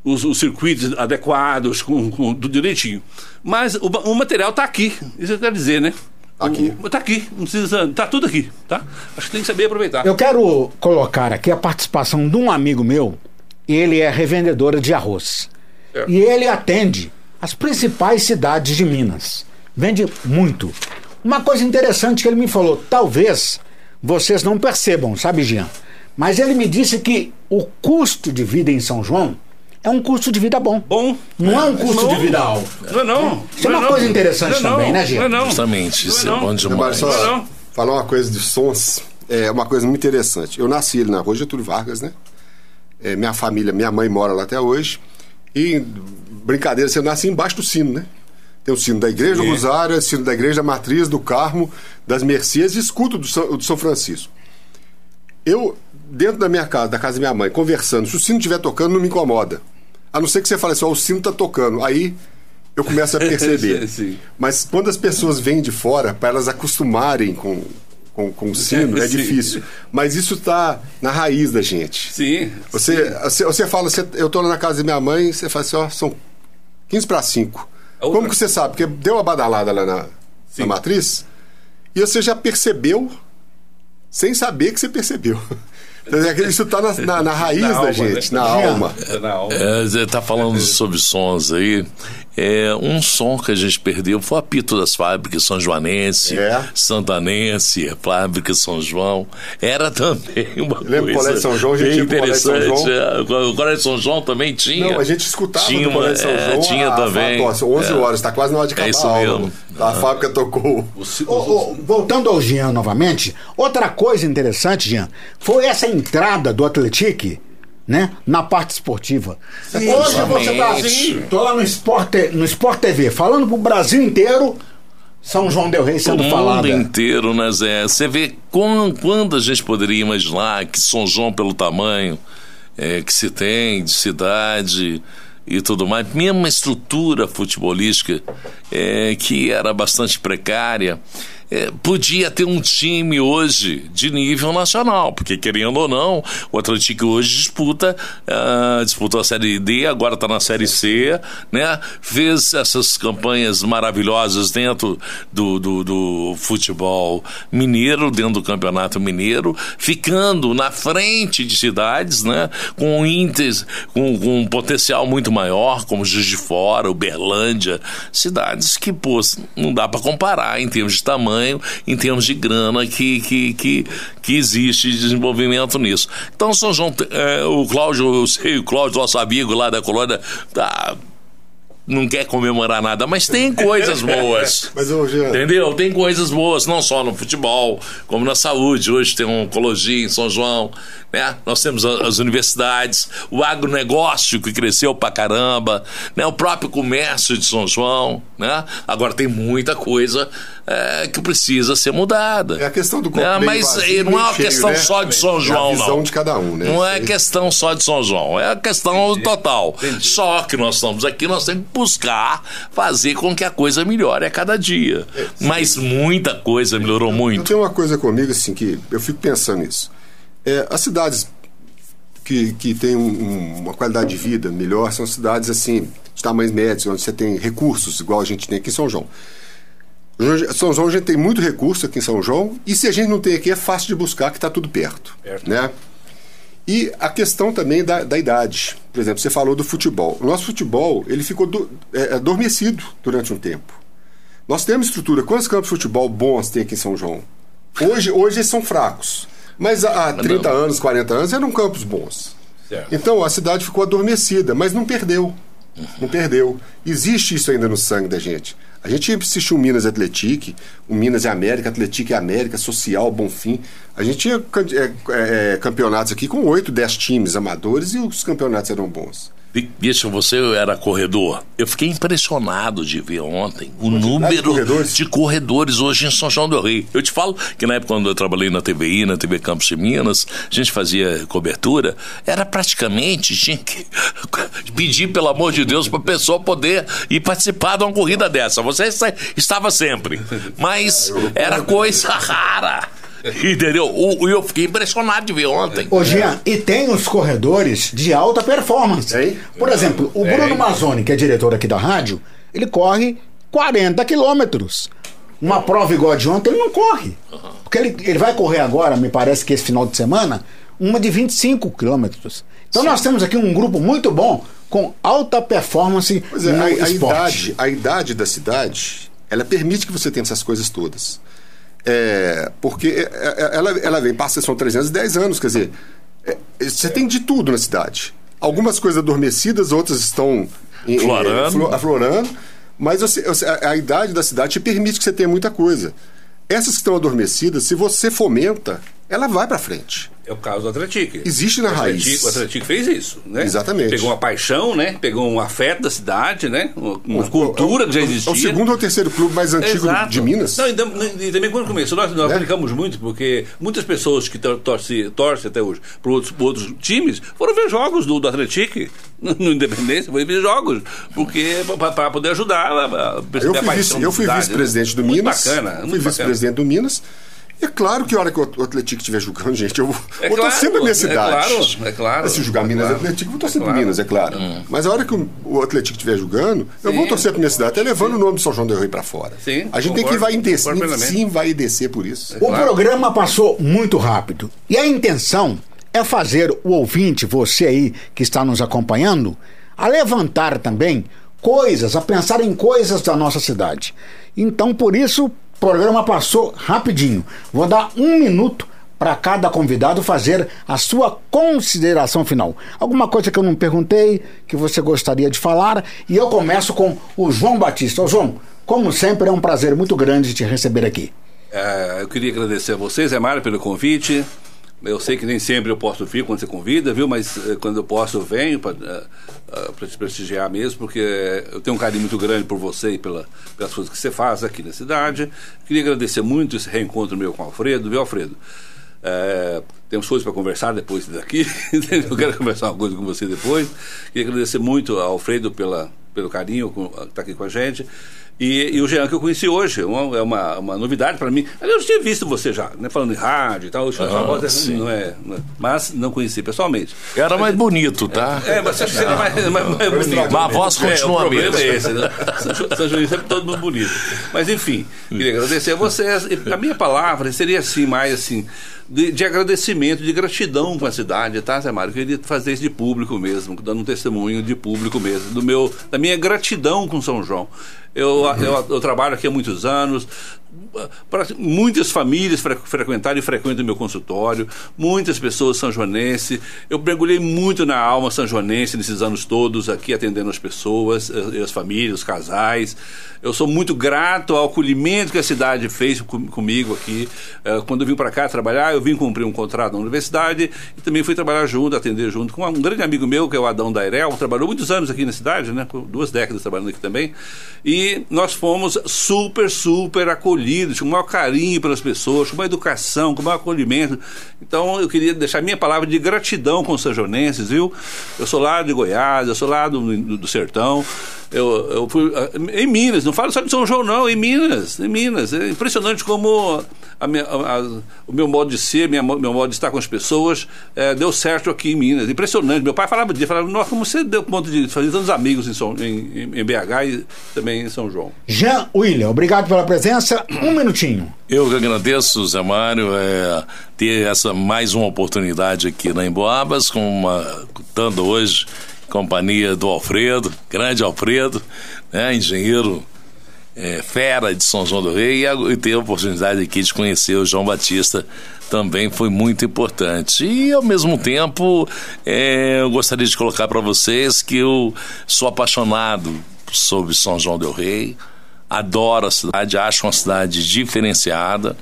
os, os circuitos adequados, com, com tudo direitinho. Mas o, o material está aqui, isso eu quero dizer, né? Aqui. Está aqui, não precisa. Está tudo aqui, tá? Acho que tem que saber aproveitar. Eu quero colocar aqui a participação de um amigo meu. Ele é revendedor de arroz. É. E ele atende as principais cidades de Minas. Vende muito. Uma coisa interessante que ele me falou, talvez vocês não percebam, sabe, Jean? Mas ele me disse que o custo de vida em São João é um custo de vida bom. Bom. Não é um custo Bom. de vida alto. Não é não. Isso é Não uma não. coisa interessante Não é também, não. né, Gia? Não é não. Justamente, isso Não é é bom não. demais. Agora, só Não, não. falar uma coisa de sons, é uma coisa muito interessante. Eu nasci ali na rua Getúlio Vargas, né? É, minha família, minha mãe mora lá até hoje. E, brincadeira, você nasce embaixo do sino, né? Tem o sino da Igreja do Sim. Rosário, o sino da Igreja Matriz, do Carmo, das Mercês e escuto do São, do São Francisco. Eu, dentro da minha casa, da casa da minha mãe, conversando, se o sino estiver tocando, não me incomoda. A não ser que você fale assim, ó, o sino tá tocando. Aí eu começo a perceber. Sim. Mas quando as pessoas vêm de fora, para elas acostumarem com, com, com o sino, é Sim. difícil. Mas isso está na raiz da gente. Sim. Você, você, você fala, você, eu estou lá na casa da minha mãe, você fala assim, ó, são 15 para 5. Como que você sabe? Porque deu uma badalada lá na, na matriz e você já percebeu sem saber que você percebeu. Isso está na, na, na, raiz Na da alma, gente, né? na alma. É na alma. É, você está falando sobre sons aí. É, um som que a gente perdeu foi o apito das fábricas São Joanense, É. Santanense, fábrica São João. Era também uma Lembra o coisa Colégio São João? A gente ia pro Colégio São interessante. João. É, O Colégio São João também tinha. Não, a gente escutava tinha uma- Colégio São é, João. tinha a, também. A, nossa, 11 É. horas, está quase na hora de acabar É isso a aula. mesmo. A fábrica tocou. O Ô, ô, voltando ao Jean novamente, outra coisa interessante, Jean, foi essa entrada do Atletique, né, na parte esportiva. Hoje você tá assim, exatamente. tô lá no Sport, no Sport TV, falando pro Brasil inteiro, São João Del Rei O sendo mundo falada. inteiro, né, Zé? Você vê quando, quando a gente poderia imaginar que São João, pelo tamanho é, que se tem de cidade e tudo mais, mesmo uma estrutura futebolística é, que era bastante precária, é, podia ter um time hoje de nível nacional, porque querendo ou não, o Atlético hoje disputa, ah, disputou a Série D, agora está na Série C, né? Fez essas campanhas maravilhosas dentro do, do, do futebol mineiro, dentro do campeonato mineiro, ficando na frente de cidades, né? Com índices, com, com um potencial muito maior, como Juiz de Fora, Uberlândia, cidades que, pô, não dá para comparar em termos de tamanho, em termos de grana que, que, que, que existe de desenvolvimento nisso. Então, São João, é, o Cláudio, eu sei, o Cláudio, nosso amigo lá da colônia, tá, não quer comemorar nada, mas tem coisas boas. Mas, Entendeu? Tem coisas boas, não só no futebol, como na saúde. Hoje tem uma oncologia em São João, né? Nós temos as universidades, o agronegócio que cresceu pra caramba, né? O próprio comércio de São João, né? Agora tem muita coisa é, que precisa ser mudada. É a questão do né? Mas vazio, eh, não é uma cheio, questão né? só de São É a João, visão não. de cada um, né? Não é questão só de São João, é a questão total. Só que nós estamos aqui, nós temos que buscar fazer com que a coisa melhore a cada dia. Mas muita coisa melhorou Eu muito. tenho uma coisa comigo, assim, que eu fico pensando nisso. É, as cidades que, que têm um- uma qualidade de vida melhor são cidades, assim, de tamanhos médios, onde você tem recursos, igual a gente tem aqui em São João. São João a gente tem muito recurso aqui em São João, e se a gente não tem aqui, é fácil de buscar, que está tudo perto. Perto. Né? E a questão também da, da idade. Por exemplo, você falou do futebol. O nosso futebol ele ficou do- é, adormecido durante um tempo. Nós temos estrutura. Quantos campos de futebol bons tem aqui em São João? Hoje, hoje eles são fracos. Mas há há 30 anos, 40 anos eram campos bons. Certo. Então a cidade ficou adormecida, mas não perdeu. Não perdeu. Existe isso ainda no sangue da gente. A gente assistiu o Minas Atletique, o Minas e América, Atletique e América, Social, Bonfim. A gente tinha can- é, é, campeonatos aqui com 8, 10 times amadores e os campeonatos eram bons. Bi- Bicho, você era corredor. Eu fiquei impressionado de ver ontem o número de corredores? de corredores hoje em São João do Rei. Eu te falo que na época quando eu trabalhei na TVI, na TV Campos de Minas, a gente fazia cobertura, era praticamente, tinha que pedir, pelo amor de Deus, para a pessoa poder ir participar de uma corrida dessa. Você esta- estava sempre, mas era coisa rara. Entendeu? O- Eu fiquei impressionado de ver ontem. Ô, Jean, e tem os corredores de alta performance. Tem? Por exemplo, o Bruno Mazzoni, que é diretor aqui da rádio, ele corre 40 quilômetros. Uma prova igual a de ontem, ele não corre. Porque ele, ele vai correr agora, me parece que esse final de semana, uma de 25 quilômetros. Então nós temos aqui um grupo muito bom com alta performance Pois é, no a, a esporte. idade, a idade da cidade, ela permite que você tenha essas coisas todas. É, porque é, é, ela, ela vem, passa, são 310 anos, quer dizer, é, é, você tem de tudo na cidade. Algumas coisas adormecidas, outras estão em- em- Florando. flo- aflorando, mas você- a, a idade da cidade te permite que você tenha muita coisa. Essas que estão adormecidas, se você fomenta, ela vai para frente. É o caso do Atlético. Existe na o raiz. Atlético, o Atlético fez isso, né? Exatamente. Pegou uma paixão, né? Pegou um afeto da cidade, né? Uma, uma cultura que já É o- existia. É o segundo ou terceiro clube mais antigo Exato. de Minas. Não, e, tam- também quando começou, nós, nós É. aplicamos muito, porque muitas pessoas que tor- torcem torce até hoje para outros, outros times foram ver jogos do, do Atlético no, Independência, foram ver jogos, porque para poder ajudar a, a Eu a fui, paixão vice, eu fui cidade, vice-presidente do né? muito Minas. Bacana, fui vice-presidente do Minas. É claro que a hora que o Atlético estiver jogando, gente, eu vou, É vou claro, torcer pra minha é cidade. claro, é claro, Se jogar é Minas claro. Atlético, eu vou torcer É claro. Minas, é claro. Mas a hora que o, Atlético estiver jogando, eu vou Sim. torcer pra minha cidade, até levando o nome de São João del Rei pra fora. Sim, a gente tem que concordo, vai concordo sim, vai descer por isso. O programa passou muito rápido e a intenção é fazer o ouvinte, você aí que está nos acompanhando, a levantar também coisas, a pensar em coisas da nossa cidade. Então, por isso, programa passou rapidinho. Vou dar um minuto para cada convidado fazer a sua consideração final. Alguma coisa que eu não perguntei, que você gostaria de falar, e eu começo com o João Batista. Ô, João, como sempre, é um prazer muito grande te receber aqui. É, eu queria agradecer a vocês, Mário, pelo convite. Eu sei que nem sempre eu posso vir quando você convida, viu? Mas eh, quando eu posso, eu venho para te prestigiar mesmo, porque eu tenho um carinho muito grande por você e pela, pelas coisas que você faz aqui na cidade. Queria agradecer muito esse reencontro meu com o Alfredo, viu, Alfredo? É, temos coisas para conversar depois daqui. eu quero conversar uma coisa com você depois. Queria agradecer muito ao Alfredo pela, pelo carinho que está aqui com a gente. E, e o Jean que eu conheci hoje, uma, é uma, uma novidade para mim. Eu já tinha visto você já, né, falando em rádio e tal. Ah, voz é- não, é, é- mas não conheci pessoalmente. Era mais bonito, tá? É, mas acho que seria mais, mais, mais bonito. Mas a voz É, continua o problema mesmo. é esse, né? São Jo- São João é sempre todo mundo bonito. Mas enfim, queria agradecer a vocês. A minha palavra seria assim, mais assim, de, de agradecimento, de gratidão com a cidade, tá, Zé Mário? Eu queria fazer isso de público mesmo, dando um testemunho de público mesmo, do meu, da minha gratidão com São João. Eu, eu, eu trabalho aqui há muitos anos, para muitas famílias fre frequentaram e frequentam o meu consultório, muitas pessoas são joanense. Eu mergulhei muito na alma sanjoanense nesses anos todos aqui atendendo as pessoas, as, as famílias, os casais. Eu sou muito grato ao acolhimento que a cidade fez com, comigo aqui. Eh, quando eu vim para cá trabalhar, eu vim cumprir um contrato na universidade e também fui trabalhar junto, atender junto com um grande amigo meu, que é o Adão Dairel, trabalhou muitos anos aqui na cidade, né? duas décadas trabalhando aqui também. E nós fomos super, super acolhidos, com o maior carinho pelas pessoas, com uma educação, com o maior acolhimento. Então eu queria deixar minha palavra de gratidão com os sanjonenses, viu? Eu sou lá de Goiás, eu sou lá do, do, do sertão. Eu, eu fui ah, em Minas, não falo só de São João, não, em Minas, em Minas. É impressionante como a minha, a- a- o meu modo de ser, minha, meu modo de estar com as pessoas eh, deu certo aqui em Minas. Impressionante. Meu pai falava disso, falava, nossa, como você deu conta de fazer tantos amigos em, São, em, em- BH e também em São João. Jean William, obrigado pela presença. Um minutinho. Eu que agradeço, Zé Mário, é, ter essa mais uma oportunidade aqui na Emboabas, com uma, contando hoje companhia do Alfredo, grande Alfredo, né, engenheiro é, fera de São João do Rei, e, e ter a oportunidade aqui de conhecer o João Batista também foi muito importante. E, ao mesmo tempo, é, eu gostaria de colocar para vocês que eu sou apaixonado sobre São João del Rei, adoro a cidade, acho uma cidade diferenciada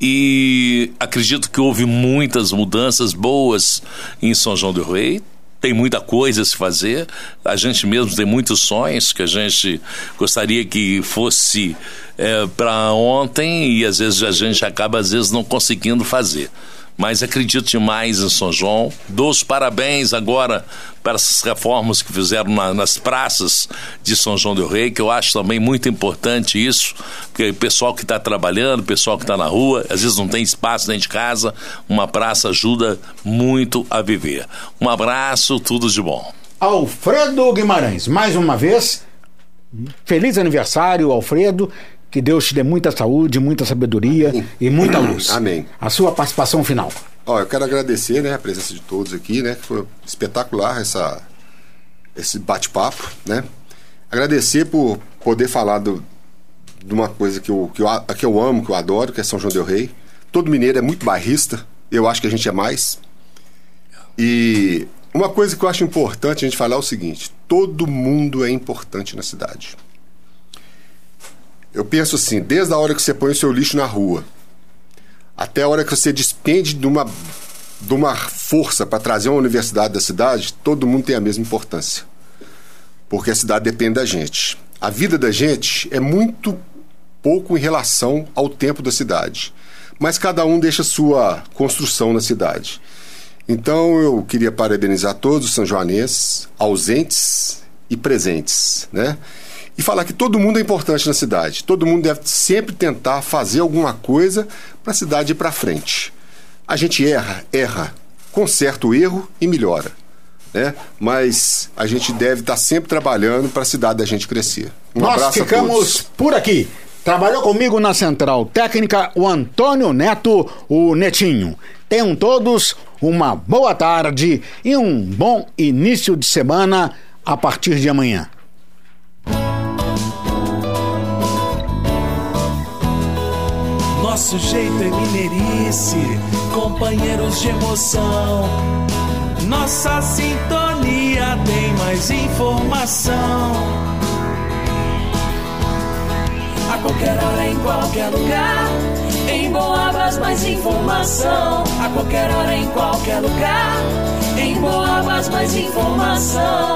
e acredito que houve muitas mudanças boas em São João do Rei. Tem muita coisa a se fazer. A gente mesmo tem muitos sonhos que a gente gostaria que fosse para ontem e às vezes a gente acaba às vezes não conseguindo fazer mas acredito demais em São João. Dou os parabéns agora para essas reformas que fizeram na- nas praças de São João del Rei, que eu acho também muito importante isso, porque o pessoal que está trabalhando, o pessoal que está na rua, às vezes não tem espaço dentro de casa, uma praça ajuda muito a viver. Um abraço, tudo de bom. Alfredo Guimarães, mais uma vez, feliz aniversário, Alfredo. Que Deus te dê muita saúde, muita sabedoria e muita luz. Amém. A sua participação final. Ó, eu quero agradecer, né, a presença de todos aqui, né, que foi espetacular essa esse bate-papo, né? Agradecer por poder falar do, de uma coisa que eu, que, eu, que eu amo, que eu adoro, que é São João del Rei. Todo mineiro é muito bairrista, eu acho que a gente é mais. E uma coisa que eu acho importante a gente falar é o seguinte: todo mundo é importante na cidade. Eu penso assim, desde a hora que você põe o seu lixo na rua, até a hora que você despende de uma, de uma força para trazer uma universidade da cidade, todo mundo tem a mesma importância. Porque a cidade depende da gente. A vida da gente é muito pouco em relação ao tempo da cidade. Mas cada um deixa sua construção na cidade. Então eu queria parabenizar todos os sanjoanenses, ausentes e presentes, né? E falar que todo mundo é importante na cidade. Todo mundo deve sempre tentar fazer alguma coisa para a cidade ir para frente. A gente erra, erra, conserta o erro e melhora. Né? Mas a gente deve estar sempre trabalhando para a cidade da gente crescer. Um Nós ficamos por aqui. Trabalhou comigo na Central Técnica o Antônio Neto, o Netinho. Tenham todos uma boa tarde e um bom início de semana a partir de amanhã. Nosso jeito é mineirice, companheiros de emoção. Nossa sintonia tem mais informação. A qualquer hora, em qualquer lugar. Em Boabas, mais informação. A qualquer hora, em qualquer lugar. Em Boabas, mais informação.